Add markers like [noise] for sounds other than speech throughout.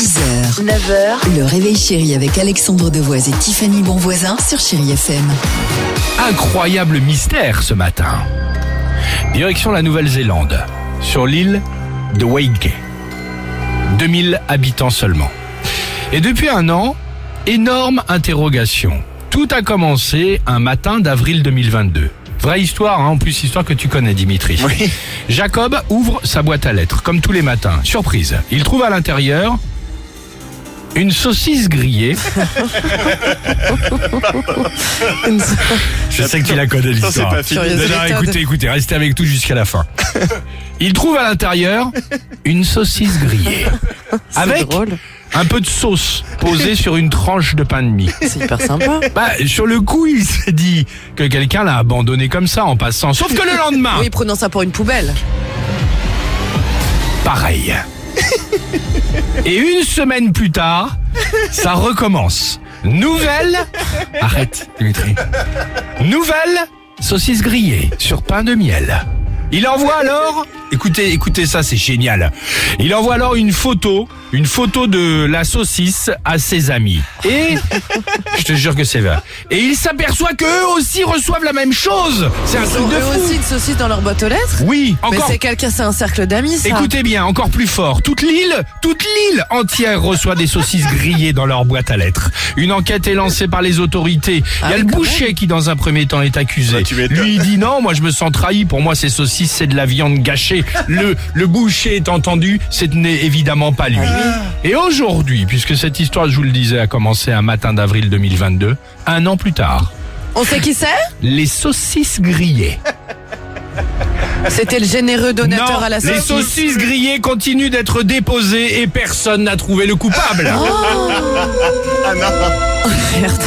6h, 9h, le réveil chéri avec Alexandre Devoise et Tiffany Bonvoisin sur Chéri FM. Incroyable mystère ce matin. Direction la Nouvelle-Zélande, sur l'île de Waikiki. 2000 habitants seulement. Et depuis un an, énorme interrogation. Tout a commencé un matin d'avril 2022. Vraie histoire, hein, en plus histoire que tu connais Dimitri. Jacob ouvre sa boîte à lettres, comme tous les matins. Surprise, il trouve à l'intérieur une saucisse grillée. [laughs] Je sais que tu la connais c'est l'histoire. écoutez, écoutez, restez avec tout jusqu'à la fin. [laughs] Il trouve à l'intérieur une saucisse grillée. [laughs] Avec drôle. un peu de sauce posée sur une tranche de pain de mie. C'est hyper sympa. Bah, sur le coup, il s'est dit que quelqu'un l'a abandonné comme ça en passant. Sauf que le lendemain, Oui, prenant ça pour une poubelle. pareil. Et une semaine plus tard, ça recommence. Nouvelle. Arrête, Dimitri. Nouvelle saucisse grillée sur pain de miel. Il envoie alors, écoutez, écoutez ça, c'est génial. Il envoie alors une photo, une photo de la saucisse à ses amis. Et [laughs] je te jure que c'est vrai. Et il s'aperçoit qu'eux aussi reçoivent la même chose. C'est un truc de eux fou. aussi une saucisse dans leur boîte aux lettres? Oui, Mais encore c'est quelqu'un, c'est un cercle d'amis, ça. Écoutez bien, encore plus fort. Toute l'île, toute l'île entière reçoit des saucisses [laughs] grillées dans leur boîte à lettres. Une enquête est lancée par les autorités. Il y a Ah le quand boucher qui, dans un premier temps, est accusé. Bah, tu m'étonnes. Lui, il dit non, moi je me sens trahi. Pour moi, ces saucisses, c'est de la viande gâchée. Le, le boucher est entendu, ce n'est évidemment pas lui. Et aujourd'hui, puisque cette histoire, je vous le disais, a commencé un matin d'avril 2022, un an plus tard, On sait qui c'est? Les saucisses grillées. C'était le généreux donateur non, à la les saucisse. saucisses grillées continuent d'être déposées et personne n'a trouvé le coupable. Ah non. Merde.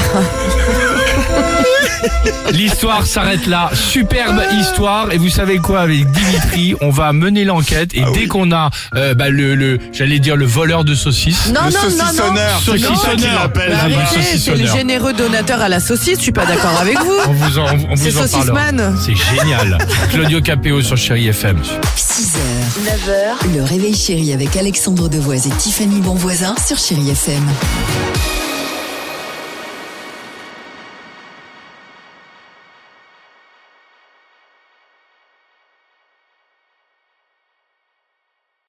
[laughs] L'histoire s'arrête là. Superbe histoire. Et vous savez quoi, avec Dimitri, on va mener l'enquête. Et Ah dès oui. qu'on a, euh, bah, le, le j'allais dire le voleur de saucisses. Non, le non, non, non. saucissonneur, c'est Saucissonneur. le saucissonneur. généreux donateur à la saucisse, je suis pas d'accord avec vous. On vous en, on C'est vous en Saucisse parlera. Man. C'est génial. Claudio Capéo sur Chéri FM. 6h, 9h, le réveil chéri avec Alexandre Devoise et Tiffany Bonvoisin sur Chéri FM.